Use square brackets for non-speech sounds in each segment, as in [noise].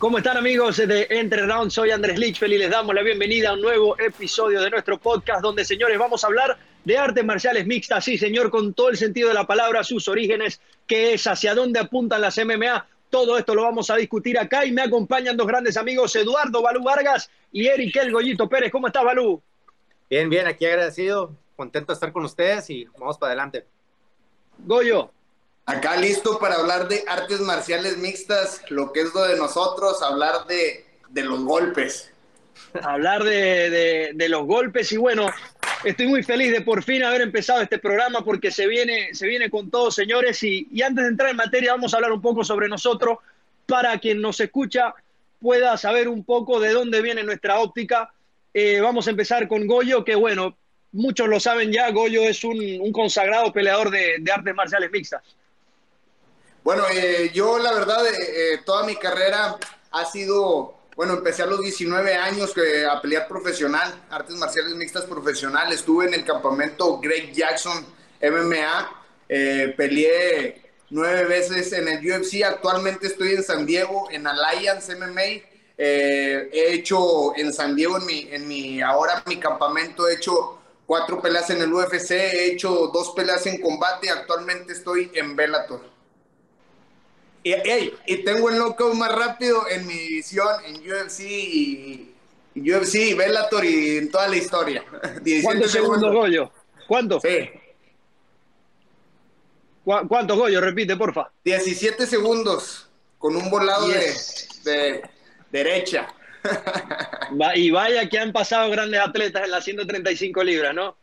¿Cómo están amigos de Entre Rounds? Soy Andrés Lichfeld y les damos la bienvenida a un nuevo episodio de nuestro podcast donde, señores, vamos a hablar de artes marciales mixtas, sí, señor, con todo el sentido de la palabra, sus orígenes, qué es, hacia dónde apuntan las MMA. Todo esto lo vamos a discutir acá y me acompañan dos grandes amigos, Eduardo Balú Vargas y Eric El Goyito Pérez. ¿Cómo estás, Balú? Bien, bien, aquí agradecido, contento de estar con ustedes y vamos para adelante. Goyo. Acá listo para hablar de artes marciales mixtas, lo que es lo de nosotros, hablar de, los golpes. Hablar de, los golpes y bueno, estoy muy feliz de por fin haber empezado este programa porque se viene, se viene con todos, señores. Y, antes de entrar en materia, vamos a hablar un poco sobre nosotros para quien nos escucha pueda saber un poco de dónde viene nuestra óptica. Eh, vamos a empezar con Goyo, que bueno, muchos lo saben ya, Goyo es un, consagrado peleador de artes marciales mixtas. Bueno, eh, yo la verdad, eh, eh, toda mi carrera ha sido, bueno, empecé a los 19 años a pelear profesional, artes marciales mixtas profesional. Estuve en el campamento Greg Jackson MMA, peleé nueve veces en el UFC. Actualmente estoy en San Diego, en Alliance MMA. he hecho en San Diego, en mi, en mi, ahora mi campamento, he hecho cuatro peleas en el UFC, he hecho dos peleas en combate. Actualmente estoy en Bellator. Y, y tengo el knockout más rápido en mi edición en UFC y, UFC Bellator y en toda la historia. [laughs] ¿Cuántos segundos, Goyo? ¿Cuántos? Sí. ¿Cuántos, Goyo? Repite, porfa. 17 segundos con un volado de, derecha. [laughs] y vaya que han pasado grandes atletas en las 135 libras, ¿no?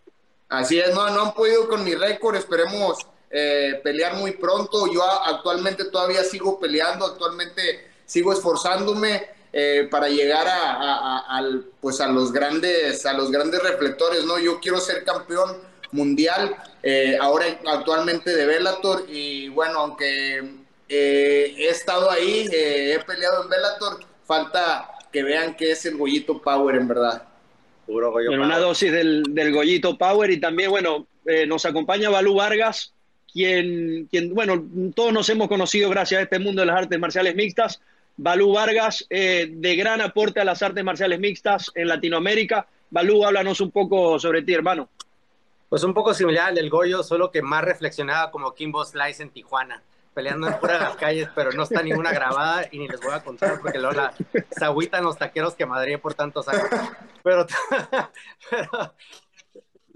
Así es, no, no han podido con mi récord, esperemos eh, pelear muy pronto. Yo actualmente todavía sigo peleando, actualmente sigo esforzándome eh, para llegar a, pues a los grandes a los grandes reflectores. No, yo quiero ser campeón mundial. Eh, ahora actualmente de Bellator y bueno, aunque he estado ahí, he peleado en Bellator, falta que vean que es el Goyito Power en verdad. en una dosis del, del Goyito Power y también, bueno, nos acompaña Balú Vargas, quien, bueno, todos nos hemos conocido gracias a este mundo de las artes marciales mixtas. Balú Vargas, eh, de gran aporte a las artes marciales mixtas en Latinoamérica. Balú, háblanos un poco sobre ti, hermano. Pues un poco similar al del Goyo, solo que más reflexionaba como Kimbo Slice en Tijuana, peleando en de las calles, pero no está ninguna grabada y ni les voy a contar porque luego la, se agüitan los taqueros que Madrid por tantos años. Pero, [laughs]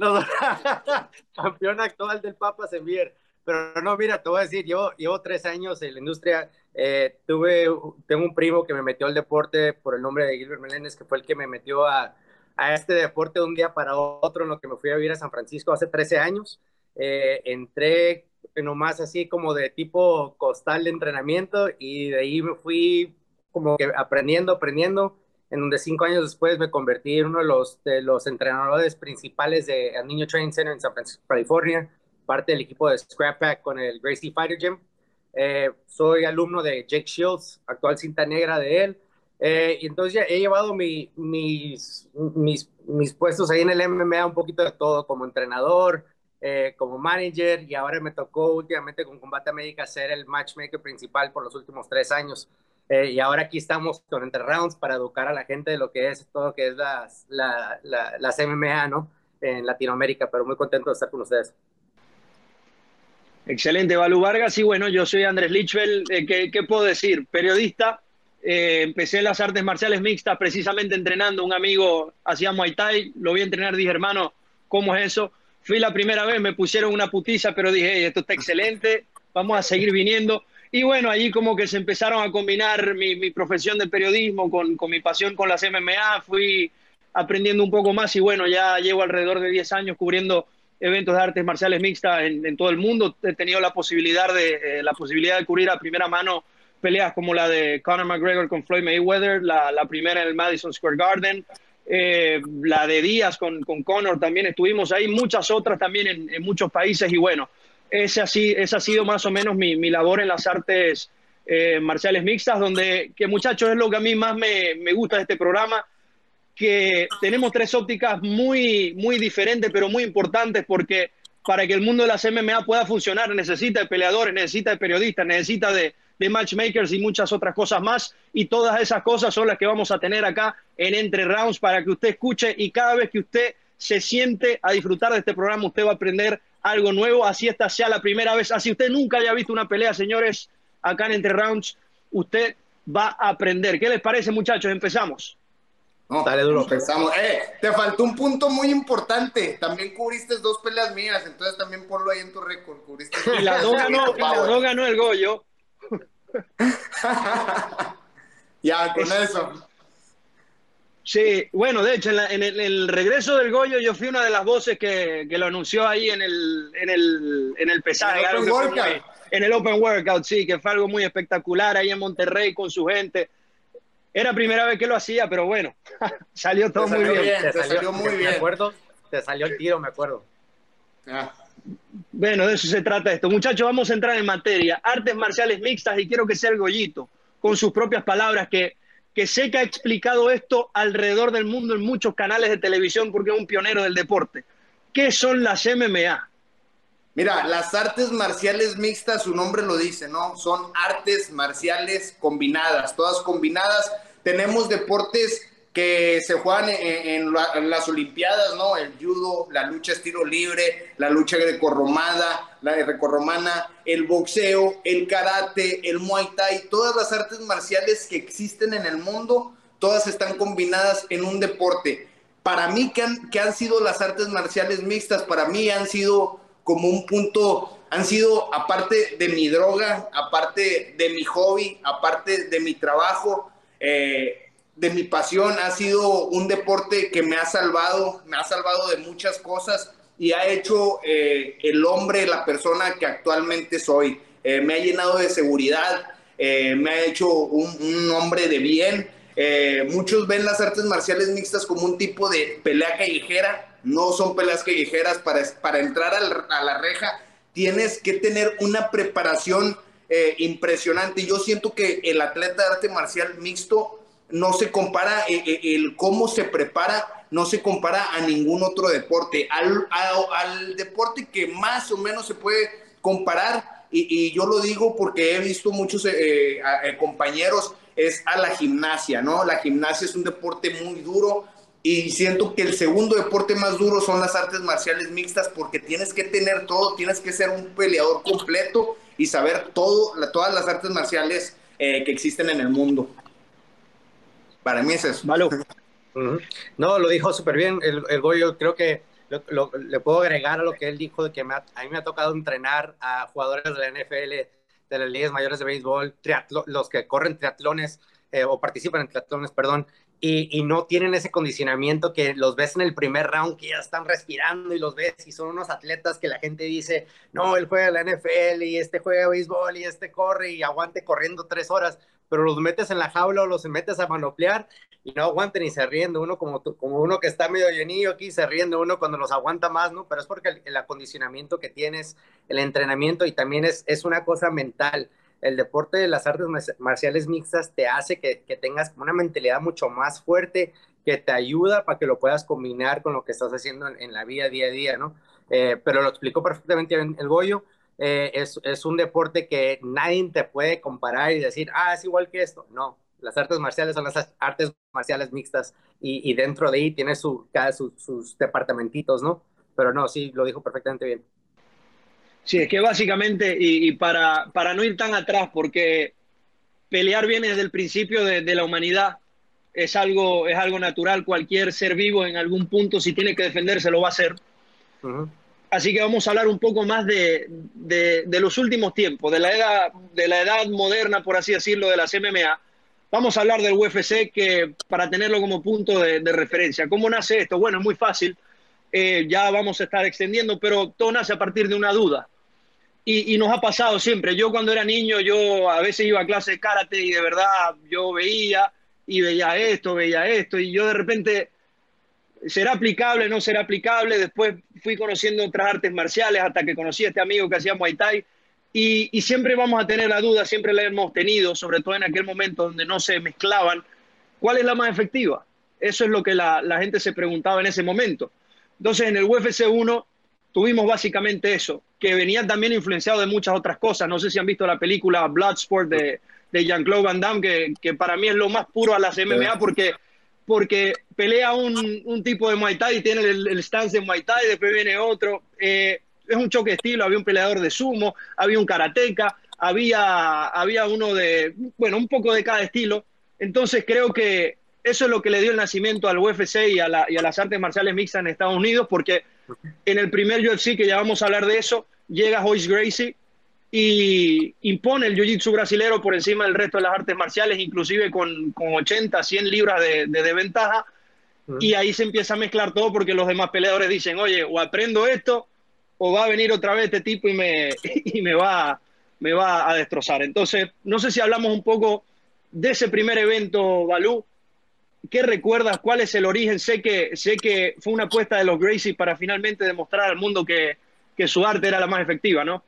[laughs] campeón actual del Papa Sembier pero no, mira, te voy a decir, yo llevo tres años en la industria. Eh, tuve, tengo un primo que me metió al deporte por el nombre de Gilbert Meléndez, que fue el que me metió a, a este deporte de un día para otro, en lo que me fui a vivir a San Francisco hace 13 años. Eh, entré nomás así como de tipo costal de entrenamiento y de ahí me fui como que aprendiendo, aprendiendo, en donde cinco años después me convertí en uno de los, de los entrenadores principales de Niño Training Center en San Francisco, California parte del equipo de Scrap Pack con el Gracie Fighter Gym. Eh, soy alumno de Jake Shields, actual cinta negra de él. Eh, y entonces he llevado mi, mis, mis, mis, puestos ahí en el MMA un poquito de todo, como entrenador, eh, como manager, y ahora me tocó últimamente con Combate América ser el matchmaker principal por los últimos tres años. y ahora aquí estamos con Entre Rounds para educar a la gente de lo que es todo lo que es las, la, las MMA, ¿no? En Latinoamérica, pero muy contento de estar con ustedes. Excelente, Balú Vargas. Y bueno, yo soy Andrés Lichfeld. Eh, ¿qué, puedo decir? Periodista. Eh, empecé en las artes marciales mixtas precisamente entrenando. Un amigo hacía Muay Thai, lo vi entrenar, dije, hermano, ¿cómo es eso? Fui la primera vez, me pusieron una putiza, pero dije, esto está excelente, vamos a seguir viniendo. Y bueno, allí como que se empezaron a combinar mi, profesión de periodismo con, con, mi pasión con las MMA, fui aprendiendo un poco más y bueno, ya llevo alrededor de 10 años cubriendo eventos de artes marciales mixtas en, todo el mundo. He tenido la posibilidad de, eh, la posibilidad de cubrir a primera mano peleas como la de Conor McGregor con Floyd Mayweather, la, primera en el Madison Square Garden, eh, la de Díaz con, con Conor también estuvimos ahí, muchas otras también en, muchos países y bueno, ese, así, esa ha sido más o menos mi, mi labor en las artes eh, marciales mixtas, donde, que muchachos es lo que a mí más me, me gusta de este programa, que tenemos tres ópticas muy, muy diferentes, pero muy importantes, porque para que el mundo de las MMA pueda funcionar necesita de peleadores, necesita de periodistas, necesita de, de matchmakers y muchas otras cosas más. Y todas esas cosas son las que vamos a tener acá en Entre Rounds para que usted escuche y cada vez que usted se siente a disfrutar de este programa, usted va a aprender algo nuevo. Así esta sea la primera vez. Así usted nunca haya visto una pelea, señores, acá en Entre Rounds, usted va a aprender. ¿Qué les parece, muchachos? Empezamos. No, Dale duro. Empezamos. Eh, te faltó un punto muy importante. También cubriste dos peleas mías, entonces también ponlo ahí en tu récord. Cubriste y la dos [laughs] ganó, el Goyo. [laughs] ya, con eso. Sí, bueno, de hecho, en, el, regreso del Goyo yo fui una de las voces que, lo anunció ahí en el, en el, en el pesaje. En el, Open Workout. en el Open Workout, sí, que fue algo muy espectacular ahí en Monterrey con su gente. Era primera vez que lo hacía, pero bueno, [laughs] salió todo muy bien. Te, salió, muy bien. Me acuerdo, te salió el tiro, me acuerdo. Ah. Bueno, de eso se trata esto. Muchachos, vamos a entrar en materia. Artes marciales mixtas y quiero que sea el Goyito, con sus propias palabras, que que sé que ha explicado esto alrededor del mundo en muchos canales de televisión porque es un pionero del deporte. ¿Qué son las MMA? Mira, las artes marciales mixtas, su nombre lo dice, ¿no? Son artes marciales combinadas, todas combinadas. Tenemos deportes que se juegan en, las Olimpiadas, ¿no? El judo, la lucha estilo libre, la lucha grecorromana, la grecorromana, el boxeo, el karate, el muay thai, todas las artes marciales que existen en el mundo, todas están combinadas en un deporte. Para mí, que han, que han sido las artes marciales mixtas? Para mí han sido como un punto, han sido aparte de mi droga, aparte de mi hobby, aparte de mi trabajo, eh, de mi pasión, ha sido un deporte que me ha salvado, me ha salvado de muchas cosas y ha hecho eh, el hombre, la persona que actualmente soy. Eh, me ha llenado de seguridad, eh, me ha hecho un, hombre de bien. muchos ven las artes marciales mixtas como un tipo de pelea callejera, no son peleas callejeras, para, para entrar a la reja tienes que tener una preparación impresionante. Yo siento que el atleta de arte marcial mixto no se compara eh, eh, el, cómo se prepara, no se compara a ningún otro deporte. Al, al, deporte que más o menos se puede comparar, y, yo lo digo porque he visto muchos eh, compañeros, es a la gimnasia, ¿no? La gimnasia es un deporte muy duro y siento que el segundo deporte más duro son las artes marciales mixtas porque tienes que tener todo, tienes que ser un peleador completo y saber todo, todas las artes marciales que existen en el mundo. Para mí es eso. [laughs] No, lo dijo súper bien. El, el, Goyo, creo que le puedo agregar a lo que él dijo de que a mí me ha tocado entrenar a jugadores de la NFL, de las ligas mayores de béisbol, los que corren triatlones eh, o participan en triatlones, perdón, y, no tienen ese condicionamiento que los ves en el primer round que ya están respirando y los ves y son unos atletas que la gente dice, no, él juega la NFL y este juega béisbol y este corre y aguante corriendo tres horas, pero los metes en la jaula o los metes a manoplear y no aguanten y se ríen uno como, como uno que está medio llenillo aquí, se ríen de uno cuando los aguanta más, ¿no? Pero es porque el, acondicionamiento que tienes, el entrenamiento y también es, es una cosa mental el deporte de las artes marciales mixtas te hace que, tengas una mentalidad mucho más fuerte que te ayuda para que lo puedas combinar con lo que estás haciendo en, la vida día a día, ¿no? Eh, pero lo explicó perfectamente el Goyo. Eh, es, un deporte que nadie te puede comparar y decir, ah, es igual que esto. No, las artes marciales son las artes marciales mixtas y, dentro de ahí tiene su, cada sus departamentitos, ¿no? Pero no, sí, lo dijo perfectamente bien. Sí, es que básicamente, y, para, para, no ir tan atrás, porque pelear viene desde el principio de, la humanidad, es algo, es algo natural, cualquier ser vivo en algún punto, si tiene que defenderse, lo va a hacer. Así que vamos a hablar un poco más de, de, los últimos tiempos, de la, edad, de la edad moderna, por así decirlo, de las MMA. Vamos a hablar del UFC que, para tenerlo como punto de, referencia. ¿Cómo nace esto? Bueno, es muy fácil. Eh, ya vamos a estar extendiendo, pero todo nace a partir de una duda. Y, nos ha pasado siempre. Yo cuando era niño, yo a veces iba a clase de karate y de verdad yo veía y veía esto, veía esto, y yo de repente, ¿será aplicable? ¿No será aplicable? Después fui conociendo otras artes marciales hasta que conocí a este amigo que hacía Muay Thai. Y, siempre vamos a tener la duda, siempre la hemos tenido, sobre todo en aquel momento donde no se mezclaban, ¿cuál es la más efectiva? Eso es lo que la, la gente se preguntaba en ese momento. Entonces, en el UFC 1 tuvimos básicamente eso, que venía también influenciado de muchas otras cosas. No sé si han visto la película Bloodsport de, de Jean-Claude Van Damme, que, que, para mí es lo más puro a las MMA porque, porque pelea un, un tipo de Muay Thai y tiene el, el, stance de Muay Thai, después viene otro. Eh, es un choque de estilo, había un peleador de sumo, había un karateca, había, había uno de, bueno, un poco de cada estilo. Entonces creo que eso es lo que le dio el nacimiento al UFC y a, la, y a las artes marciales mixtas en Estados Unidos, porque en el primer UFC, que ya vamos a hablar de eso, llega Royce Gracie y impone el jiu-jitsu brasilero por encima del resto de las artes marciales, inclusive con, con 80, 100 libras de, de, de ventaja. Y ahí se empieza a mezclar todo porque los demás peleadores dicen, oye, o aprendo esto, o va a venir otra vez este tipo y me, [laughs] y me, va, me va a destrozar. Entonces, no sé si hablamos un poco de ese primer evento, Balú, ¿Qué recuerdas? ¿Cuál es el origen? Sé que, sé que fue una apuesta de los Gracie para finalmente demostrar al mundo que, que su arte era la más efectiva, ¿no?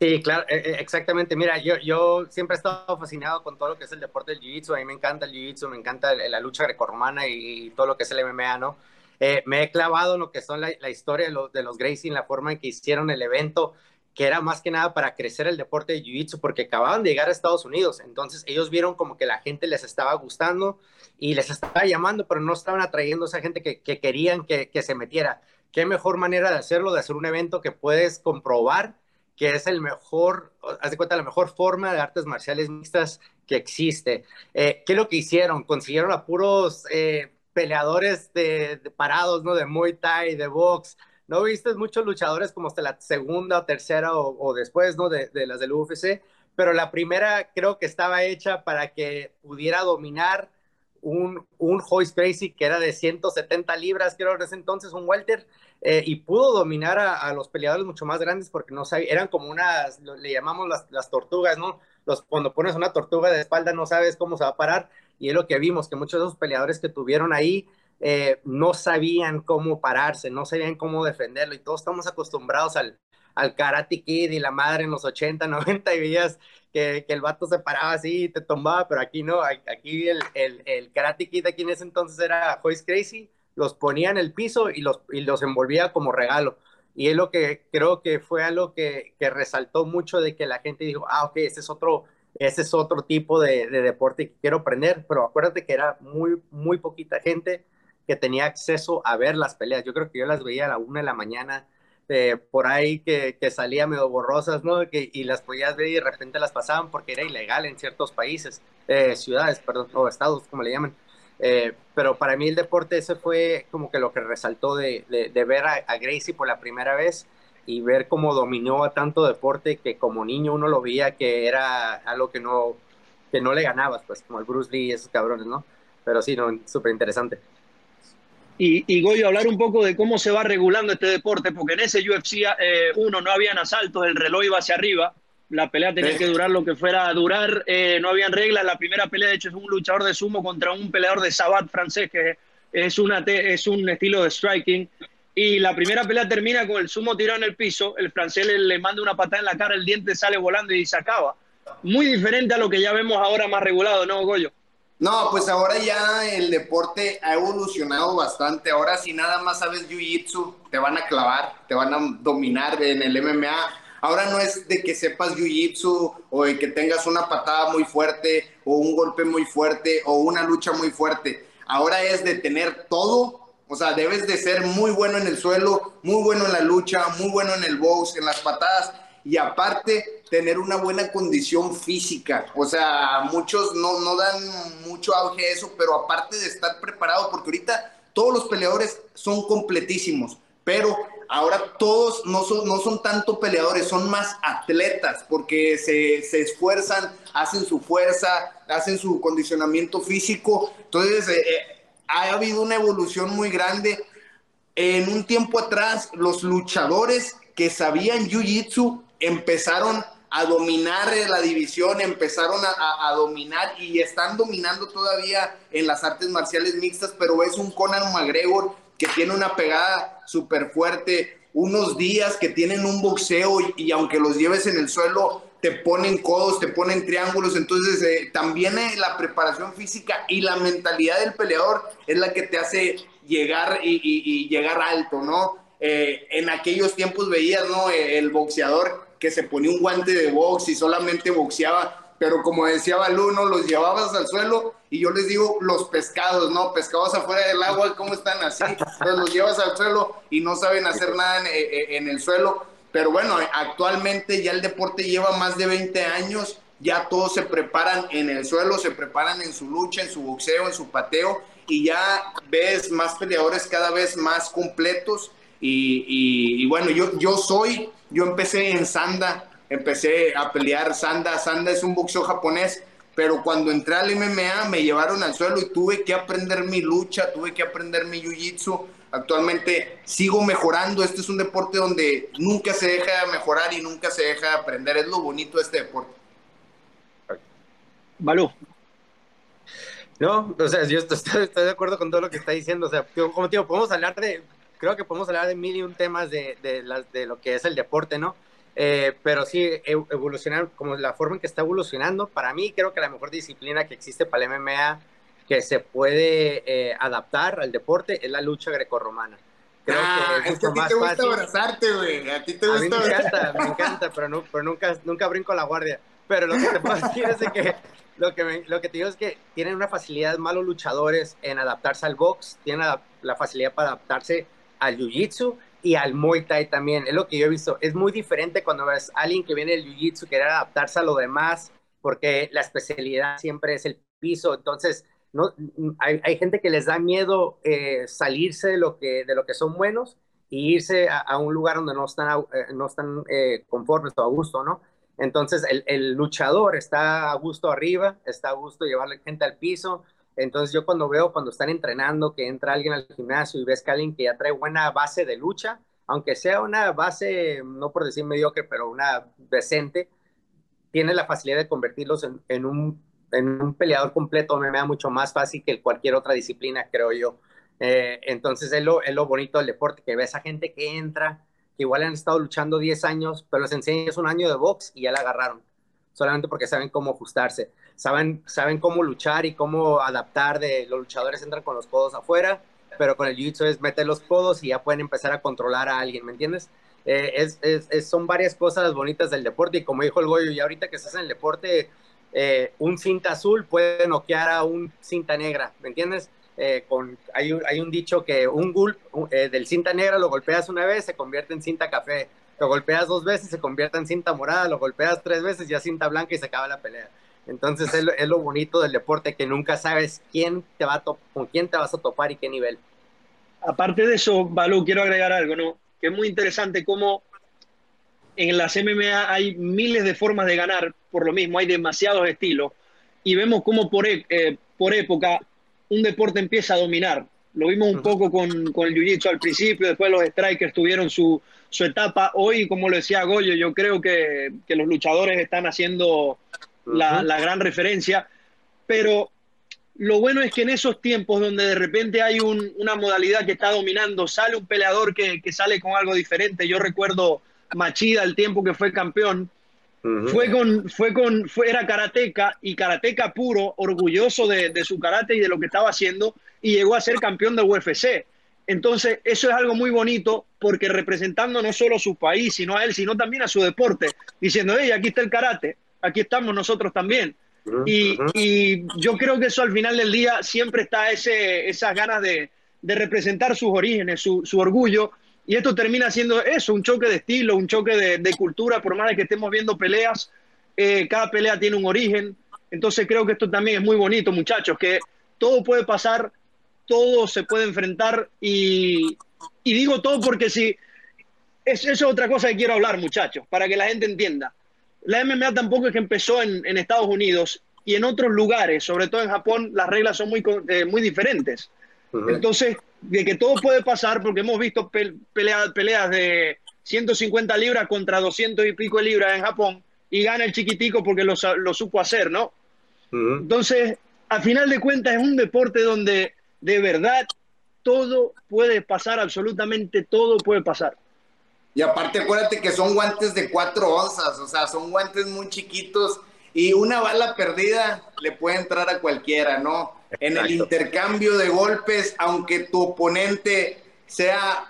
Sí, claro, exactamente. Mira, yo, yo siempre he estado fascinado con todo lo que es el deporte del Jiu-Jitsu. A mí me encanta el Jiu-Jitsu, me encanta la lucha grecorromana y todo lo que es el MMA, ¿no? Eh, me he clavado en lo que son la, la historia de los, de los Gracie, en la forma en que hicieron el evento que era más que nada para crecer el deporte de Jiu-Jitsu, porque acababan de llegar a Estados Unidos, entonces ellos vieron como que la gente les estaba gustando y les estaba llamando, pero no estaban atrayendo a esa gente que, que querían que, que, se metiera. ¿Qué mejor manera de hacerlo, de hacer un evento que puedes comprobar que es el mejor, haz de cuenta, la mejor forma de artes marciales mixtas que existe? Eh, ¿Qué es lo que hicieron? Consiguieron a puros eh, peleadores de, de parados, ¿no? De Muay Thai, de box, no viste muchos luchadores como hasta la segunda o tercera o, o después, ¿no? De, de, las del UFC, pero la primera creo que estaba hecha para que pudiera dominar un, un Hoist Gracie que era de 170 libras, creo en ese entonces, un welter, eh, y pudo dominar a, a, los peleadores mucho más grandes porque no sabía, eran como unas, le llamamos las, las tortugas, ¿no? Los, cuando pones una tortuga de espalda no sabes cómo se va a parar, y es lo que vimos, que muchos de esos peleadores que tuvieron ahí, eh, no sabían cómo pararse, no sabían cómo defenderlo y todos estamos acostumbrados al, al Karate Kid y la madre en los 80, 90 [laughs] y veías que, el vato se paraba así y te tumbaba, pero aquí no, aquí el, el, Karate Kid aquí en ese entonces era Joyce Crazy, los ponía en el piso y los, y los envolvía como regalo. Y es lo que creo que fue algo que, que resaltó mucho de que la gente dijo, ah, ok, ese es otro, ese es otro tipo de, de deporte que quiero aprender, pero acuérdate que era muy, muy poquita gente que tenía acceso a ver las peleas. Yo creo que yo las veía a la una de la mañana, eh, por ahí que, salía medio borrosas, ¿no? Y las podías ver y de repente las pasaban porque era ilegal en ciertos países, eh, ciudades, perdón, o estados, como le llaman. Eh, pero para mí el deporte ese fue como que lo que resaltó de, de, de ver a, a, Gracie por la primera vez y ver cómo dominó a tanto deporte que como niño uno lo veía que era algo que no, que no le ganabas, pues como el Bruce Lee y esos cabrones, ¿no? Pero sí, no, súper interesante. Y, y Goyo, hablar un poco de cómo se va regulando este deporte, porque en ese UFC eh, uno no habían asaltos, el reloj iba hacia arriba, la pelea tenía que durar lo que fuera a durar, eh, no habían reglas, la primera pelea de hecho es un luchador de sumo contra un peleador de sabat francés, que es, una es un estilo de striking, y la primera pelea termina con el sumo tirado en el piso, el francés le, le manda una patada en la cara, el diente sale volando y se acaba. Muy diferente a lo que ya vemos ahora más regulado, ¿no, Goyo? No, pues ahora ya el deporte ha evolucionado bastante. Ahora si nada más sabes jiu-jitsu, te van a clavar, te van a dominar en el MMA. Ahora no es de que sepas jiu-jitsu o de que tengas una patada muy fuerte o un golpe muy fuerte o una lucha muy fuerte. Ahora es de tener todo. O sea, debes de ser muy bueno en el suelo, muy bueno en la lucha, muy bueno en el box, en las patadas y aparte tener una buena condición física. O sea, muchos no, no dan mucho auge a eso, pero aparte de estar preparado, porque ahorita todos los peleadores son completísimos, pero ahora todos no son, no son tanto peleadores, son más atletas, porque se, se esfuerzan, hacen su fuerza, hacen su condicionamiento físico. Entonces, eh, eh, ha habido una evolución muy grande. En un tiempo atrás, los luchadores que sabían Jiu-Jitsu empezaron a dominar la división, empezaron a, dominar y están dominando todavía en las artes marciales mixtas, pero es un Conan McGregor que tiene una pegada súper fuerte, unos días que tienen un boxeo y, aunque los lleves en el suelo, te ponen codos, te ponen triángulos, entonces eh, también eh, la preparación física y la mentalidad del peleador es la que te hace llegar y, llegar alto, ¿no? eh, en aquellos tiempos veías, ¿no? El boxeador que se ponía un guante de box y solamente boxeaba, pero como decía Balú, ¿no? Los llevabas al suelo y yo les digo los pescados, ¿no? Pescados afuera del agua, ¿cómo están así? Entonces los llevas al suelo y no saben hacer nada en, en el suelo. Pero bueno, actualmente ya el deporte lleva más de 20 años, ya todos se preparan en el suelo, se preparan en su lucha, en su boxeo, en su pateo, y ya ves más peleadores cada vez más completos y, bueno, yo, yo soy, yo empecé en Sanda, empecé a pelear Sanda. Sanda es un boxeo japonés, pero cuando entré al MMA me llevaron al suelo y tuve que aprender mi lucha, tuve que aprender mi jiu-jitsu. Actualmente sigo mejorando. Este es un deporte donde nunca se deja de mejorar y nunca se deja de aprender. Es lo bonito de este deporte. Balú. No, o sea, yo estoy, estoy, de acuerdo con todo lo que está diciendo. O sea, como te digo, podemos hablar de, creo que podemos hablar de mil y un temas de, de, de lo que es el deporte, ¿no? Eh, pero sí, evolucionar, como la forma en que está evolucionando, para mí creo que la mejor disciplina que existe para el MMA que se puede eh, adaptar al deporte es la lucha grecorromana. Creo ah, que es, que a ti te gusta abrazarte, güey. A ti te gusta. A mí me encanta, me encanta, pero, no, pero nunca, nunca brinco la guardia. Pero lo que te puedo decir es que lo que, lo que te digo es que tienen una facilidad malos luchadores en adaptarse al box, tienen la, la facilidad para adaptarse al jiu-jitsu y al Muay Thai también. Es lo que yo he visto. Es muy diferente cuando ves a alguien que viene del Jiu-Jitsu, quiere adaptarse a lo demás, porque la especialidad siempre es el piso. Entonces, no, hay, hay gente que les da miedo eh, salirse de lo, que, de lo que son buenos e irse a, un lugar donde no están, eh, no están eh, conformes o a gusto, ¿no? Entonces, el, el, luchador está a gusto arriba, está a gusto llevarle gente al piso, entonces yo cuando veo, cuando están entrenando, que entra alguien al gimnasio y ves que alguien que ya trae buena base de lucha, aunque sea una base, no por decir mediocre, pero una decente, tiene la facilidad de convertirlos en, un, en un, peleador completo, me da mucho más fácil que cualquier otra disciplina, creo yo. Eh, entonces es lo, es lo bonito del deporte, que ves a gente que entra, que igual han estado luchando 10 años, pero les enseñas un año de box y ya la agarraron, solamente porque saben cómo ajustarse saben, saben cómo luchar y cómo adaptar de los luchadores entran con los codos afuera, pero con el jiu-jitsu es meter los codos y ya pueden empezar a controlar a alguien, ¿me entiendes? Eh, es, son varias cosas bonitas del deporte y como dijo el Goyo, y ahorita que estás en el deporte, eh, un cinta azul puede noquear a un cinta negra, ¿me entiendes? Eh, con, hay, un, hay un dicho que un gulp del cinta negra lo golpeas una vez, se convierte en cinta café, lo golpeas dos veces, se convierte en cinta morada, lo golpeas tres veces, ya cinta blanca y se acaba la pelea. Entonces es lo, bonito del deporte que nunca sabes quién te va a con quién te vas a topar y qué nivel. Aparte de eso, Balú, quiero agregar algo, ¿no? Que es muy interesante cómo en las MMA hay miles de formas de ganar por lo mismo, hay demasiados estilos y vemos cómo por, e, eh, por época un deporte empieza a dominar. Lo vimos un poco con, con el Jiu-Jitsu al principio, después los strikers tuvieron su, su etapa. Hoy, como lo decía Goyo, yo creo que, que los luchadores están haciendo la, gran referencia, pero lo bueno es que en esos tiempos donde de repente hay una modalidad que está dominando, sale un peleador que, sale con algo diferente. Yo recuerdo Machida, el tiempo que fue campeón, fue con, fue con, fue, era karateca y karateca puro, orgulloso de, de, su karate y de lo que estaba haciendo, y llegó a ser campeón de UFC. Entonces, eso es algo muy bonito porque representando no solo a su país, sino a él, sino también a su deporte, diciendo, hey, aquí está el karate, aquí estamos nosotros también. Y, yo creo que eso al final del día siempre está ese, esas ganas de, representar sus orígenes, su, orgullo. Y esto termina siendo eso, un choque de estilo, un choque de, cultura, por más de que estemos viendo peleas, eh, cada pelea tiene un origen. Entonces creo que esto también es muy bonito, muchachos, que todo puede pasar, todo se puede enfrentar y, digo todo porque si... eso es otra cosa que quiero hablar, muchachos, para que la gente entienda la MMA tampoco es que empezó en, Estados Unidos y en otros lugares, sobre todo en Japón, las reglas son muy, eh, muy diferentes. Entonces, de que todo puede pasar, porque hemos visto peleas, peleas de 150 libras contra 200 y pico de libras en Japón y gana el chiquitico porque lo, lo supo hacer, ¿no? Entonces, a final de cuentas, es un deporte donde de verdad todo puede pasar, absolutamente todo puede pasar. Y aparte, acuérdate que son guantes de cuatro onzas, o sea, son guantes muy chiquitos y una bala perdida le puede entrar a cualquiera, ¿no? En el intercambio de golpes, aunque tu oponente sea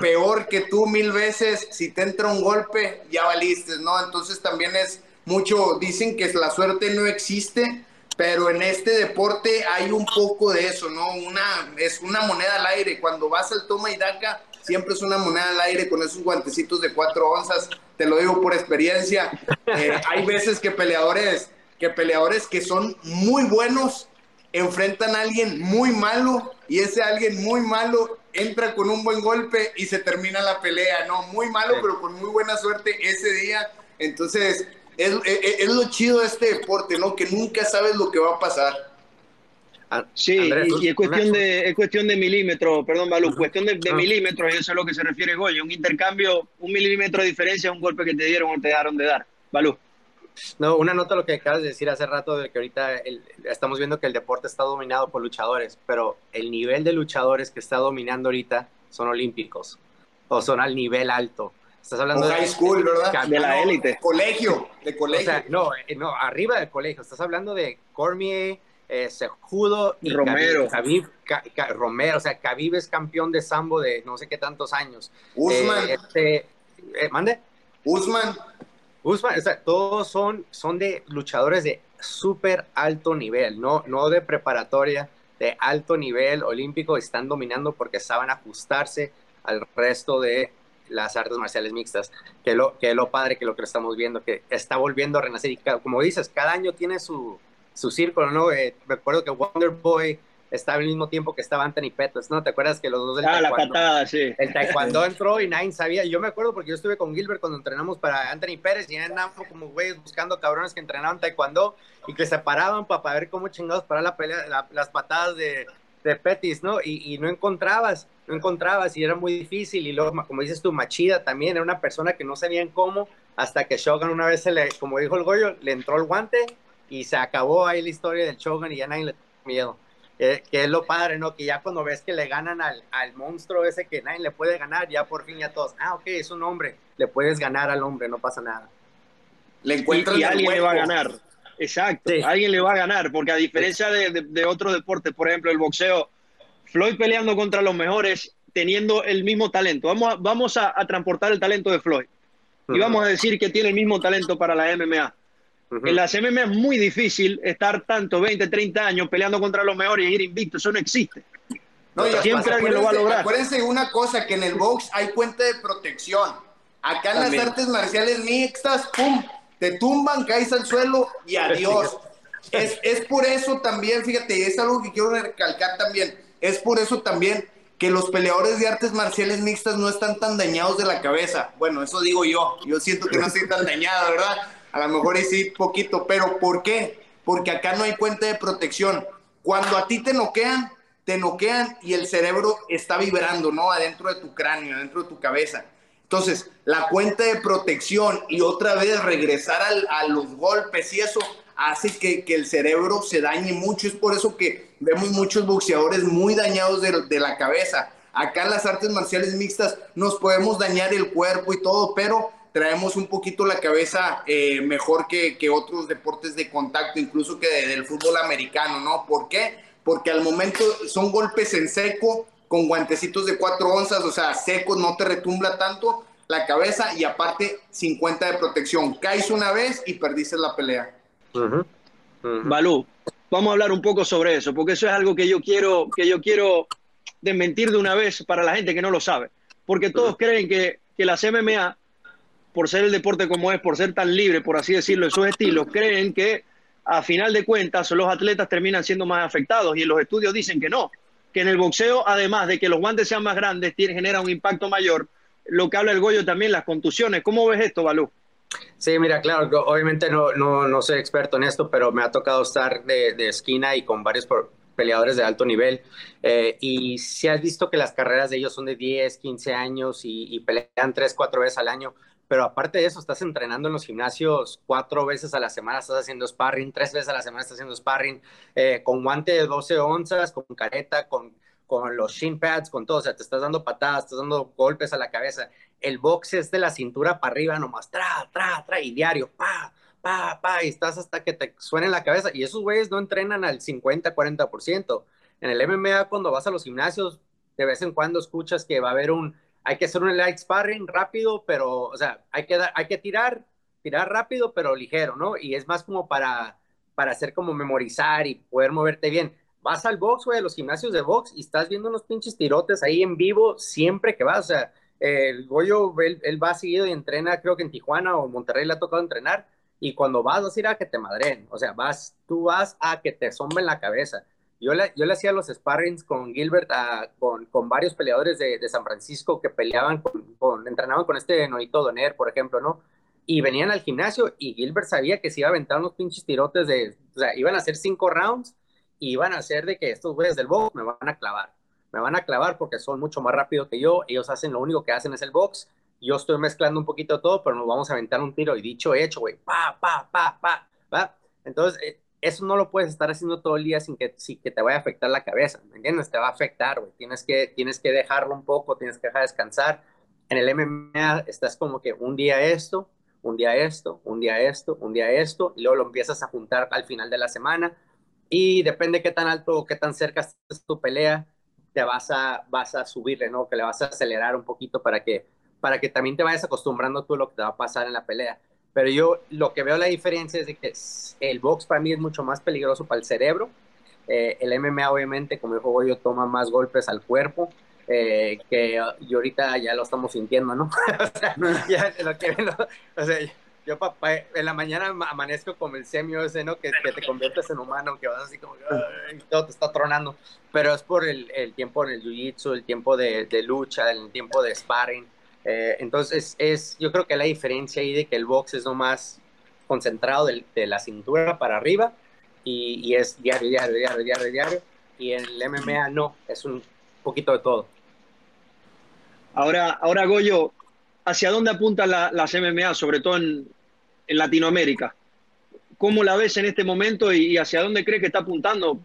peor que tú mil veces, si te entra un golpe, ya valiste, ¿no? Entonces también es mucho, dicen que la suerte no existe, pero en este deporte hay un poco de eso, ¿no? Una, es una moneda al aire. Cuando vas al toma y daca, siempre es una moneda al aire con esos guantecitos de cuatro onzas, te lo digo por experiencia. Eh, [laughs] hay veces que peleadores, que peleadores que son muy buenos enfrentan a alguien muy malo y ese alguien muy malo entra con un buen golpe y se termina la pelea, ¿no? Muy malo, pero con muy buena suerte ese día. Entonces, es, es, lo chido de este deporte, ¿no? Que nunca sabes lo que va a pasar. Ah, sí, y, es cuestión de es cuestión de milímetros, perdón, Balú, cuestión de, de milímetros, y eso es lo que se refiere Goyo, un intercambio, un milímetro de diferencia, un golpe que te dieron o te dejaron de dar. Balú. No, una nota lo que acabas de decir hace rato de que ahorita estamos viendo que el deporte está dominado por luchadores, pero el nivel de luchadores que está dominando ahorita son olímpicos o son al nivel alto. Estás hablando de high school, ¿verdad? De la élite. Colegio, de colegio. no, eh, no, arriba del colegio. Estás hablando de Cormier, eh, Sejudo y Romero. Romero, o sea, Khabib es campeón de sambo de no sé qué tantos años. Usman. Eh, este, eh, ¿Mande? Usman. Usman, o sea, todos son, son de luchadores de súper alto nivel, ¿no? no de preparatoria, de alto nivel olímpico, están dominando porque saben ajustarse al resto de las artes marciales mixtas, que lo, que lo padre que lo que estamos viendo, que está volviendo a renacer y como dices, cada año tiene su, su círculo, ¿no? Eh, recuerdo que Wonder Boy estaba al mismo tiempo que estaba Anthony Pettis, ¿no? ¿Te acuerdas que los dos del ah, la patada, sí. El taekwondo entró y nadie sabía. Yo me acuerdo porque yo estuve con Gilbert cuando entrenamos para Anthony Pérez y andábamos como güeyes buscando cabrones que entrenaban taekwondo y que se paraban para, ver cómo chingados para la pelea, las patadas de, de Pettis, ¿no? Y, y, no encontrabas, no encontrabas y era muy difícil. Y luego, como dices tú, Machida también era una persona que no sabían cómo hasta que Shogun una vez se le, como dijo el Goyo, le entró el guante y se acabó ahí la historia del Shogun y ya nadie le tuvo miedo que, es lo padre, ¿no? Que ya cuando ves que le ganan al, al, monstruo ese que nadie le puede ganar, ya por fin ya todos, ah, ok, es un hombre, le puedes ganar al hombre, no pasa nada. Le encuentran y, alguien le va a ganar. Exacto, alguien le va a ganar, porque a diferencia de, de, otros deportes, por ejemplo, el boxeo, Floyd peleando contra los mejores, teniendo el mismo talento. Vamos a, vamos a, transportar el talento de Floyd. Y vamos a decir que tiene el mismo talento para la MMA. En la MMA es muy difícil estar tanto 20, 30 años peleando contra los mejores y ir invicto. Eso no existe. No, Siempre alguien lo va a lograr. Acuérdense una cosa, que en el box hay puente de protección. Acá en las artes marciales mixtas, ¡pum! Te tumban, caes al suelo y adiós. Es, es por eso también, fíjate, es algo que quiero recalcar también. Es por eso también que los peleadores de artes marciales mixtas no están tan dañados de la cabeza. Bueno, eso digo yo. Yo siento que no estoy tan dañado, ¿verdad? A lo mejor sí, poquito, pero ¿por qué? Porque acá no hay puente de protección. Cuando a ti te noquean, te noquean y el cerebro está vibrando, ¿no? Adentro de tu cráneo, adentro de tu cabeza. Entonces, la cuenta de protección y otra vez regresar a los golpes y eso hace que, el cerebro se dañe mucho. Es por eso que vemos muchos boxeadores muy dañados de, de la cabeza. Acá en las artes marciales mixtas nos podemos dañar el cuerpo y todo, pero traemos un poquito la cabeza eh, mejor que, que, otros deportes de contacto, incluso que del fútbol americano, ¿no? ¿Por qué? Porque al momento son golpes en seco, con guantecitos de cuatro onzas, o sea, seco, no te retumbla tanto la cabeza y aparte 50 de protección. Caes una vez y perdiste la pelea. Balú, vamos a hablar un poco sobre eso, porque eso es algo que yo quiero, que yo quiero desmentir de una vez para la gente que no lo sabe. Porque todos creen que, que las MMA por ser el deporte como es, por ser tan libre, por así decirlo, en sus estilos, creen que a final de cuentas los atletas terminan siendo más afectados y los estudios dicen que no, que en el boxeo, además de que los guantes sean más grandes, tiene, genera un impacto mayor. Lo que habla el Goyo también, las contusiones. ¿Cómo ves esto, Balú? Sí, mira, claro, obviamente no, no, no soy experto en esto, pero me ha tocado estar de, de esquina y con varios peleadores de alto nivel. Eh, y si has visto que las carreras de ellos son de 10, 15 años y, pelean 3, 4 veces al año, pero aparte de eso, estás entrenando en los gimnasios cuatro veces a la semana, estás haciendo sparring, tres veces a la semana estás haciendo sparring, eh, con guante de 12 onzas, con careta, con, con los shin pads, con todo, o sea, te estás dando patadas, estás dando golpes a la cabeza. El box es de la cintura para arriba nomás, tra, tra, tra, y diario, pa, pa, pa, y estás hasta que te suene en la cabeza. Y esos güeyes no entrenan al 50, 40%. En el MMA, cuando vas a los gimnasios, de vez en cuando escuchas que va a haber un hay que hacer un light sparring rápido, pero, o sea, hay que, hay que tirar, tirar rápido, pero ligero, ¿no? Y es más como para, para hacer como memorizar y poder moverte bien. Vas al box, güey, a los gimnasios de box y estás viendo unos pinches tirotes ahí en vivo siempre que vas, o sea, el Goyo, él, él va seguido y entrena, creo que en Tijuana o Monterrey le ha tocado entrenar, y cuando vas, vas a ir a que te madren, o sea, vas, tú vas a que te somben la cabeza. Yo le, yo le hacía los sparrings con Gilbert, con, con, varios peleadores de, de, San Francisco que peleaban, con, entrenaban con este Noito Doner, por ejemplo, ¿no? Y venían al gimnasio y Gilbert sabía que se iba a aventar unos pinches tirotes de, o sea, iban a hacer cinco rounds y iban a hacer de que estos güeyes del box me van a clavar. Me van a clavar porque son mucho más rápidos que yo. Ellos hacen lo único que hacen es el box. Yo estoy mezclando un poquito todo, pero nos vamos a aventar un tiro. Y dicho hecho, güey, pa, pa, pa, pa, pa. Entonces, eh, eso no lo puedes estar haciendo todo el día sin que, sin que te vaya a afectar la cabeza, ¿me entiendes? Te va a afectar, güey. Tienes que, tienes que dejarlo un poco, tienes que dejar descansar. En el MMA estás como que un día esto, un día esto, un día esto, un día esto, y luego lo empiezas a juntar al final de la semana. Y depende qué tan alto o qué tan cerca estés tu pelea, te vas a, vas a subirle, ¿no? Que le vas a acelerar un poquito para que, para que también te vayas acostumbrando tú a lo que te va a pasar en la pelea. Pero yo lo que veo la diferencia es de que el box para mí es mucho más peligroso para el cerebro. Eh, el MMA obviamente, como dijo yo, toma más golpes al cuerpo. Eh, que yo ahorita ya lo estamos sintiendo, ¿no? [laughs] o sea, ya lo que, o sea, yo en la mañana amanezco como el semio ese, ¿no? Que, te conviertes en humano, que vas así como, y todo te está tronando. Pero es por el, el tiempo en el jiu-jitsu, el tiempo de, lucha, el tiempo de sparring. Eh, entonces, es, yo creo que la diferencia ahí de que el box es más concentrado de, la cintura para arriba y, es diario, diario, diario, diario, diario. Y el MMA no, es un poquito de todo. Ahora, ahora Goyo, ¿hacia dónde apuntan la, las MMA, sobre todo en, en, Latinoamérica? ¿Cómo la ves en este momento y, hacia dónde crees que está apuntando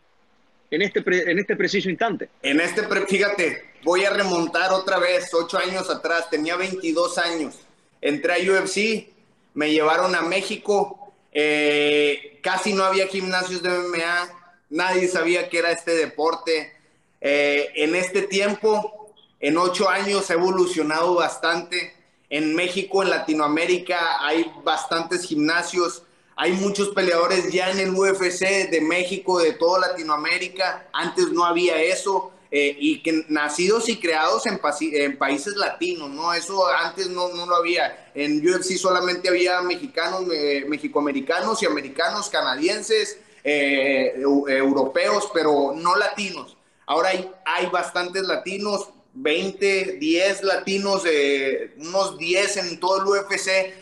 en este, pre, en este preciso instante? En este, fíjate, voy a remontar otra vez, ocho años atrás, tenía 22 años, entré a UFC, me llevaron a México, eh, casi no había gimnasios de MMA, nadie sabía que era este deporte. Eh, en este tiempo, en ocho años, ha evolucionado bastante. En México, en Latinoamérica, hay bastantes gimnasios. Hay muchos peleadores ya en el UFC de México, de toda Latinoamérica. Antes no había eso eh, y que nacidos y creados en, países latinos, ¿no? Eso antes no, no lo había. En UFC solamente había mexicanos, eh, mexicoamericanos y americanos, canadienses, eh, europeos, pero no latinos. Ahora hay, hay bastantes latinos, 20, 10 latinos, unos 10 en todo el UFC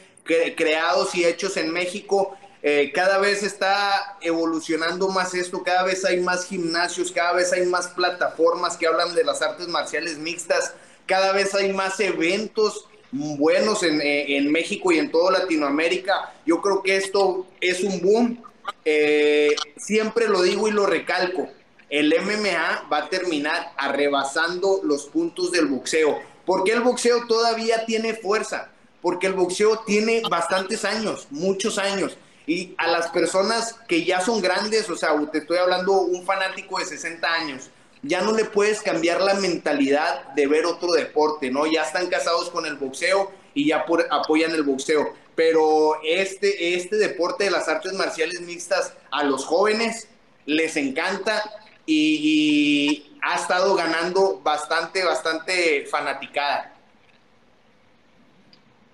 creados y hechos en México eh, cada vez está evolucionando más esto, cada vez hay más gimnasios, cada vez hay más plataformas que hablan de las artes marciales mixtas, cada vez hay más eventos buenos en, eh, en México y en toda Latinoamérica. Yo creo que esto es un boom. Eh, siempre lo digo y lo recalco. El MMA va a terminar arrebasando los puntos del boxeo. porque el boxeo todavía tiene fuerza? Porque el boxeo tiene bastantes años, muchos años y a las personas que ya son grandes, o sea, te estoy hablando un fanático de 60 años, ya no le puedes cambiar la mentalidad de ver otro deporte, ¿no? Ya están casados con el boxeo y ya apoyan el boxeo. Pero este, este deporte de las artes marciales mixtas a los jóvenes les encanta y, y ha estado ganando bastante, bastante fanaticada.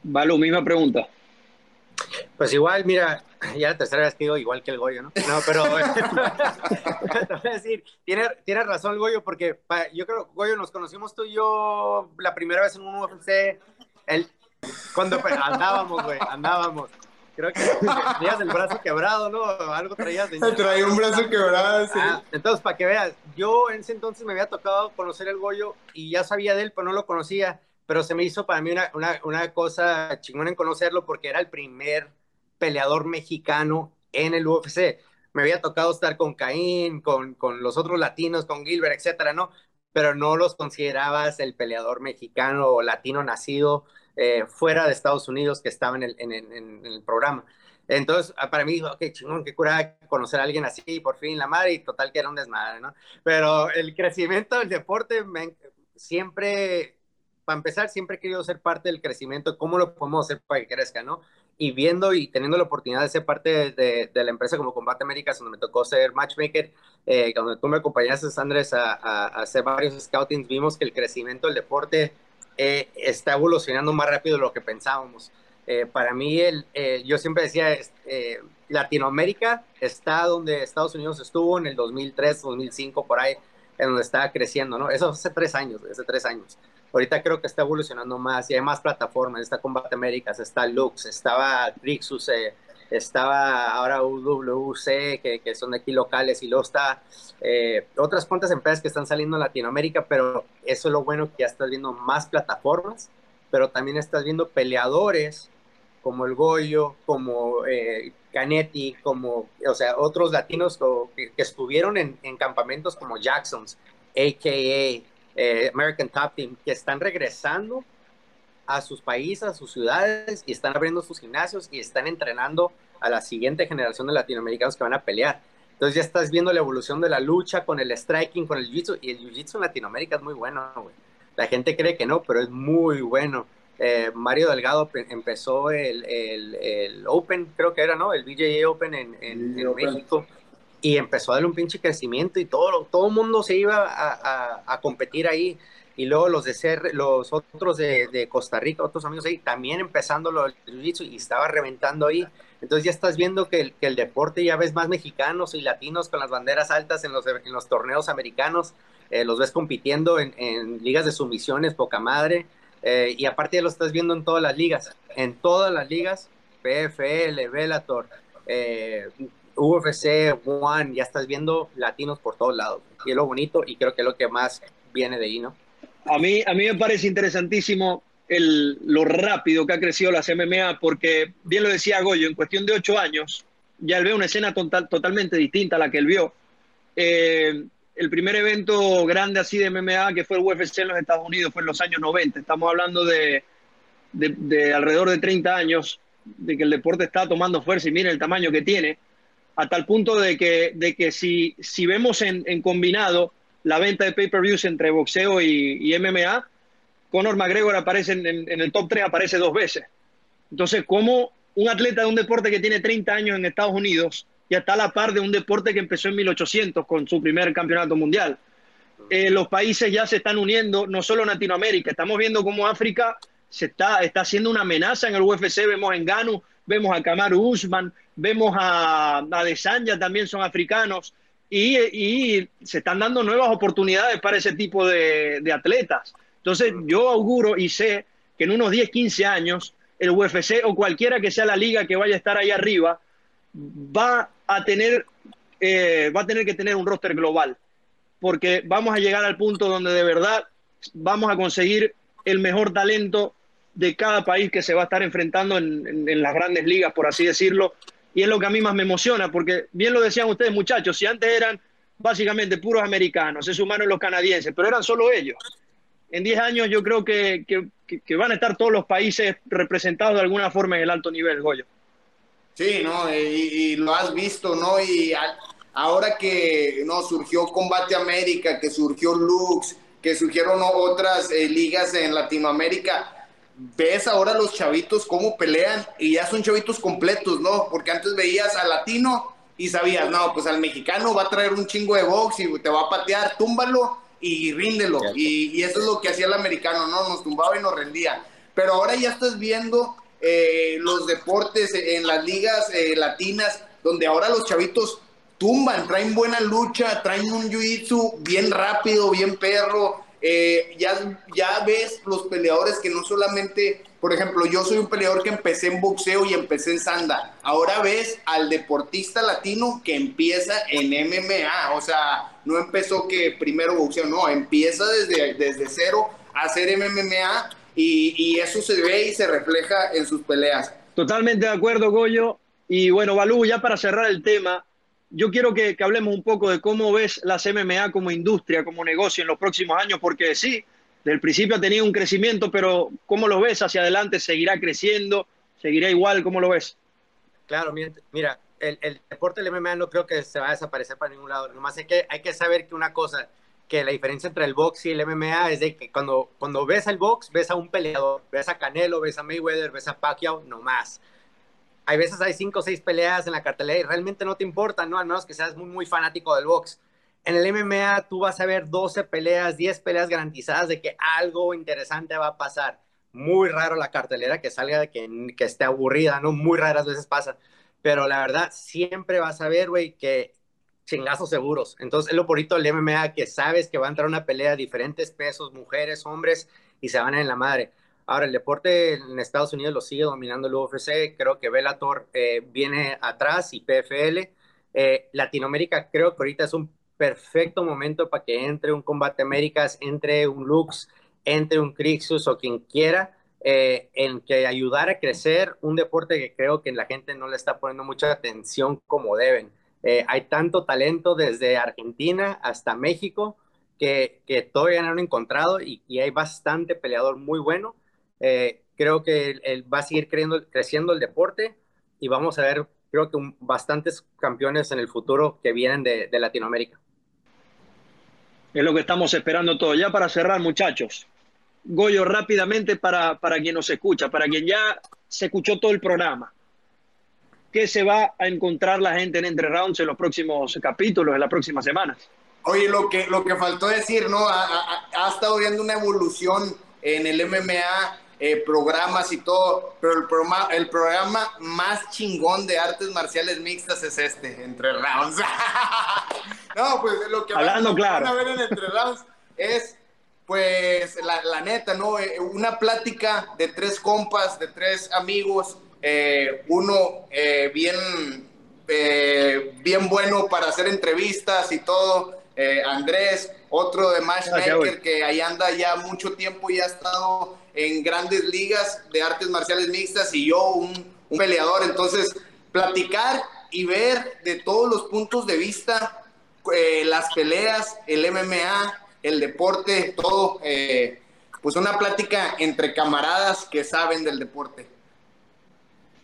Valo, misma pregunta. Pues igual, mira, ya la tercera vez que digo igual que el Goyo, ¿no? No, pero [laughs] te voy a decir, tiene, tiene razón el Goyo, porque yo creo, Goyo, nos conocimos tú y yo la primera vez en un UFC, el, cuando andábamos, güey, andábamos. Creo que tenías el brazo quebrado, ¿no? Algo traías de... [laughs] Traía un brazo quebrado, sí. Ah, entonces, para que veas, yo en ese entonces me había tocado conocer el Goyo y ya sabía de él, pero no lo conocía pero se me hizo para mí una, una, una cosa chingona en conocerlo porque era el primer peleador mexicano en el UFC. Me había tocado estar con Caín, con, con los otros latinos, con Gilbert, etcétera, ¿no? Pero no los considerabas el peleador mexicano o latino nacido eh, fuera de Estados Unidos que estaba en el, en, en, en el programa. Entonces, ah, para mí ok, chingón, qué cura conocer a alguien así, por fin la madre, y total que era un desmadre, ¿no? Pero el crecimiento del deporte me, siempre para empezar, siempre he querido ser parte del crecimiento, cómo lo podemos hacer para que crezca, ¿no? Y viendo y teniendo la oportunidad de ser parte de, de la empresa como Combate Américas, donde me tocó ser matchmaker, eh, cuando tú me acompañaste, Andrés, a, a, hacer varios scoutings, vimos que el crecimiento del deporte eh, está evolucionando más rápido de lo que pensábamos. Eh, para mí, el, yo siempre decía, eh, Latinoamérica está donde Estados Unidos estuvo en el 2003, 2005, por ahí, en donde estaba creciendo, ¿no? Eso hace tres años, hace tres años. Ahorita creo que está evolucionando más y hay más plataformas. Está Combate Américas, está Lux, estaba Rixus, eh, estaba ahora UWC, que, que, son aquí locales, y luego está eh, otras cuantas empresas que están saliendo a Latinoamérica, pero eso es lo bueno que ya estás viendo más plataformas, pero también estás viendo peleadores como el Goyo, como eh, Canetti, como, o sea, otros latinos que, estuvieron en, en, campamentos como Jackson's, AKA, eh, American Top Team, que están regresando a sus países, a sus ciudades, y están abriendo sus gimnasios y están entrenando a la siguiente generación de latinoamericanos que van a pelear. Entonces ya estás viendo la evolución de la lucha con el striking, con el jiu-jitsu, y el jiu-jitsu en Latinoamérica es muy bueno, güey. La gente cree que no, pero es muy bueno. Eh, Mario Delgado empezó el, el, el, Open, creo que era, ¿no? El BJA Open en, en, en México. Y empezó a darle un pinche crecimiento y todo, todo el mundo se iba a, a, a, competir ahí. Y luego los de ser, los otros de, de, Costa Rica, otros amigos ahí, también empezando lo del jiu-jitsu y estaba reventando ahí. Entonces ya estás viendo que el, que el, deporte ya ves más mexicanos y latinos con las banderas altas en los, en los torneos americanos. Eh, los ves compitiendo en, en, ligas de sumisiones, poca madre. Eh, y aparte ya lo estás viendo en todas las ligas, en todas las ligas, PFL, Bellator, eh, UFC, One, ya estás viendo latinos por todos lados. Y es lo bonito y creo que es lo que más viene de ahí, ¿no? A mí, a mí me parece interesantísimo el, lo rápido que ha crecido las MMA, porque bien lo decía Goyo, en cuestión de ocho años, ya él ve una escena total, totalmente distinta a la que él vio. Eh, el primer evento grande así de MMA que fue el UFC en los Estados Unidos fue en los años 90. Estamos hablando de, de, de alrededor de 30 años de que el deporte está tomando fuerza y miren el tamaño que tiene, a tal punto de que, de que si, si vemos en, en combinado la venta de pay-per-views entre boxeo y, MMA, Conor McGregor aparece en, el top 3, aparece dos veces. Entonces, como un atleta de un deporte que tiene 30 años en Estados Unidos y está a la par de un deporte que empezó en 1800 con su primer campeonato mundial. Eh, los países ya se están uniendo, no solo en Latinoamérica, estamos viendo cómo África se está, está haciendo una amenaza en el UFC, vemos en Ganu, vemos a Kamaru Usman, vemos a, a Desanya, también son africanos, y, y, se están dando nuevas oportunidades para ese tipo de, de atletas. Entonces yo auguro y sé que en unos 10, 15 años el UFC o cualquiera que sea la liga que vaya a estar ahí arriba, va a tener, eh, va a tener que tener un roster global, porque vamos a llegar al punto donde de verdad vamos a conseguir el mejor talento de cada país que se va a estar enfrentando en, en, en, las grandes ligas, por así decirlo, y es lo que a mí más me emociona, porque bien lo decían ustedes muchachos, si antes eran básicamente puros americanos, se sumaron los canadienses, pero eran solo ellos. En 10 años yo creo que, que, van a estar todos los países representados de alguna forma en el alto nivel, Goyo. Sí, ¿no? Y, y, lo has visto, ¿no? Y ahora que no surgió Combate América, que surgió Lux, que surgieron otras eh, ligas en Latinoamérica, ves ahora los chavitos cómo pelean y ya son chavitos completos, ¿no? Porque antes veías al latino y sabías, no, pues al mexicano va a traer un chingo de box y te va a patear, túmbalo y ríndelo. Y, y eso es lo que hacía el americano, ¿no? Nos tumbaba y nos rendía. Pero ahora ya estás viendo eh, los deportes en las ligas eh, latinas, donde ahora los chavitos tumban, traen buena lucha, traen un jiu-jitsu bien rápido, bien perro. Eh, ya, ya ves los peleadores que no solamente, por ejemplo, yo soy un peleador que empecé en boxeo y empecé en sanda. Ahora ves al deportista latino que empieza en MMA, o sea, no empezó que primero boxeo, no, empieza desde, desde cero a hacer MMA y, y, eso se ve y se refleja en sus peleas. Totalmente de acuerdo, Goyo. Y bueno, Balú, ya para cerrar el tema, yo quiero que, que, hablemos un poco de cómo ves las MMA como industria, como negocio en los próximos años, porque sí, del principio ha tenido un crecimiento, pero ¿cómo lo ves hacia adelante? ¿Seguirá creciendo? ¿Seguirá igual? ¿Cómo lo ves? Claro, mira, el, el deporte del MMA no creo que se va a desaparecer para ningún lado. Nomás hay que, hay que saber que una cosa, que la diferencia entre el box y el MMA es de que cuando, cuando ves el box, ves a un peleador, ves a Canelo, ves a Mayweather, ves a Pacquiao, no más. Hay veces hay cinco o seis peleas en la cartelera y realmente no te importa, ¿no? Al menos que seas muy, muy fanático del box. En el MMA tú vas a ver 12 peleas, 10 peleas garantizadas de que algo interesante va a pasar. Muy raro la cartelera que salga de que, que esté aburrida, ¿no? Muy raras veces pasa. Pero la verdad, siempre vas a ver, güey, que chingazos seguros. Entonces, es lo bonito del MMA que sabes que va a entrar una pelea diferentes pesos, mujeres, hombres, y se van en la madre. Ahora, el deporte en Estados Unidos lo sigue dominando el UFC. Creo que Bellator eh, viene atrás y PFL. Eh, Latinoamérica creo que ahorita es un perfecto momento para que entre un Combate Américas, entre un Lux, entre un Crixus o quien quiera, eh, en que ayudar a crecer un deporte que creo que la gente no le está poniendo mucha atención como deben. Eh, hay tanto talento desde Argentina hasta México que, que todavía no han encontrado y, hay bastante peleador muy bueno. Eh, creo que va a seguir creciendo, creciendo el deporte y vamos a ver, creo que bastantes campeones en el futuro que vienen de, de Latinoamérica. Es lo que estamos esperando todo. Ya para cerrar, muchachos. Goyo, rápidamente para, para quien nos escucha, para quien ya se escuchó todo el programa qué se va a encontrar la gente en Entre Rounds en los próximos capítulos, en las próximas semanas. Oye, lo que, lo que faltó decir, ¿no? Ha, estado viendo una evolución en el MMA, eh, programas y todo, pero el programa, el programa más chingón de artes marciales mixtas es este, Entre Rounds. [laughs] no, pues lo que, Hablando van, a ver en Entre Rounds es, pues, la, la neta, ¿no? Eh, una plática de tres compas, de tres amigos, eh, uno eh, bien, eh, bien bueno para hacer entrevistas y todo, Andrés, otro de Matchmaker que ahí anda ya mucho tiempo y ha estado en grandes ligas de artes marciales mixtas y yo un, un peleador, entonces platicar y ver de todos los puntos de vista las peleas, el MMA, el deporte, todo, pues una plática entre camaradas que saben del deporte.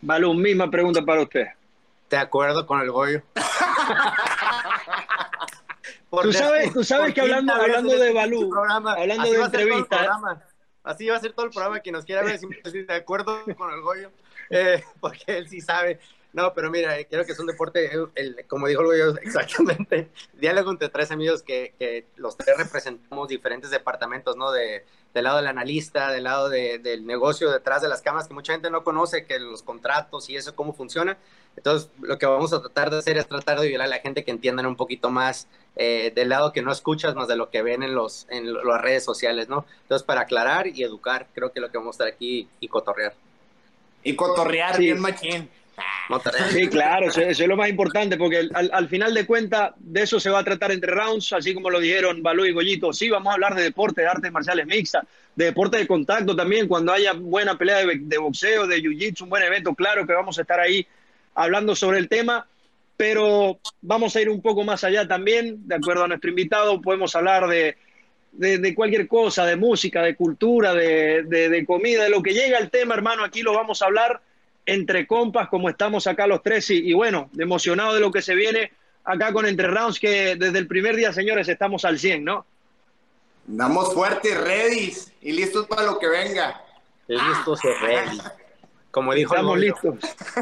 Balú, misma pregunta para usted. De acuerdo con el Goyo. [laughs] tú sabes, tú sabes que hablando, hablando de Balú, hablando de entrevistas. Así va a ser todo el programa. Quien nos quiera ver, de acuerdo con el Goyo, eh, [laughs] porque él sí sabe. No, pero mira, eh, creo que es un deporte, el, como dijo Goyo, [laughs] exactamente, diálogo entre tres amigos que, que los tres representamos diferentes departamentos, ¿no? De, del lado del analista, del lado del negocio detrás de las cámaras, que mucha gente no conoce, que los contratos y eso, cómo funciona. Entonces, lo que vamos a tratar de hacer es tratar de ayudar a la gente que entiendan un poquito más eh, del lado que no escuchas, más de lo que ven en, los, en las redes sociales, ¿no? Entonces, para aclarar y educar, creo que lo que vamos a estar aquí y cotorrear. Y cotorrear bien machín. Sí, claro, eso, es lo más importante, porque al, final de cuentas de eso se va a tratar entre rounds, así como lo dijeron Balú y Goyito. Sí, vamos a hablar de deporte, de artes marciales mixtas, de deporte de contacto también, cuando haya buena pelea de, boxeo, de jiu-jitsu, un buen evento, claro que vamos a estar ahí hablando sobre el tema, pero vamos a ir un poco más allá también, de acuerdo a nuestro invitado, podemos hablar de, de, cualquier cosa, de música, de cultura, de, de, comida, de lo que llega el tema, hermano, aquí lo vamos a hablar entre compas, como estamos acá los tres, y, bueno, emocionado de lo que se viene acá con Entre Rounds, que desde el primer día, señores, estamos al 100, ¿no? Andamos fuertes, ready y listos para lo que venga. Listos y ready. Como dijo Estamos listos. [laughs]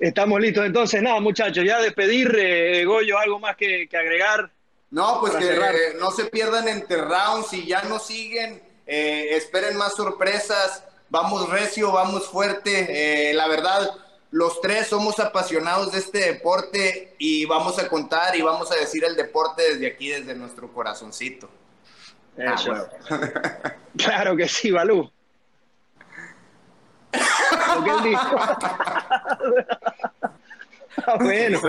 Estamos listos. Entonces, nada, muchachos, ya despedir, eh, Goyo, algo más que, agregar. No, pues que no se pierdan entre rounds y ya nos siguen. Eh, esperen más sorpresas vamos recio, vamos fuerte. Eh, la verdad, los tres somos apasionados de este deporte y vamos a contar y vamos a decir el deporte desde aquí, desde nuestro corazoncito. Ah, [laughs] claro que sí, Balú. Lo que él dijo. [laughs] ah, bueno.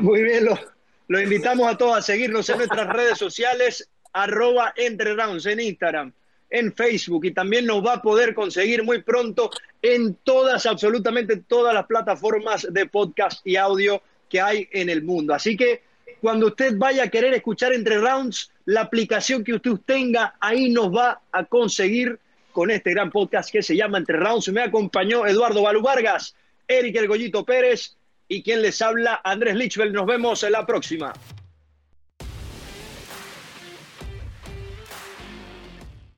Muy bien, lo, lo invitamos a todos a seguirnos en nuestras redes sociales arroba entre rounds en Instagram, en Facebook y también nos va a poder conseguir muy pronto en todas, absolutamente todas las plataformas de podcast y audio que hay en el mundo. Así que cuando usted vaya a querer escuchar entre rounds, la aplicación que usted tenga, ahí nos va a conseguir con este gran podcast que se llama Entre Rounds. Me acompañó Eduardo Balú Vargas Eric El Goyito Pérez y quien les habla, Andrés Lichbel. Nos vemos en la próxima.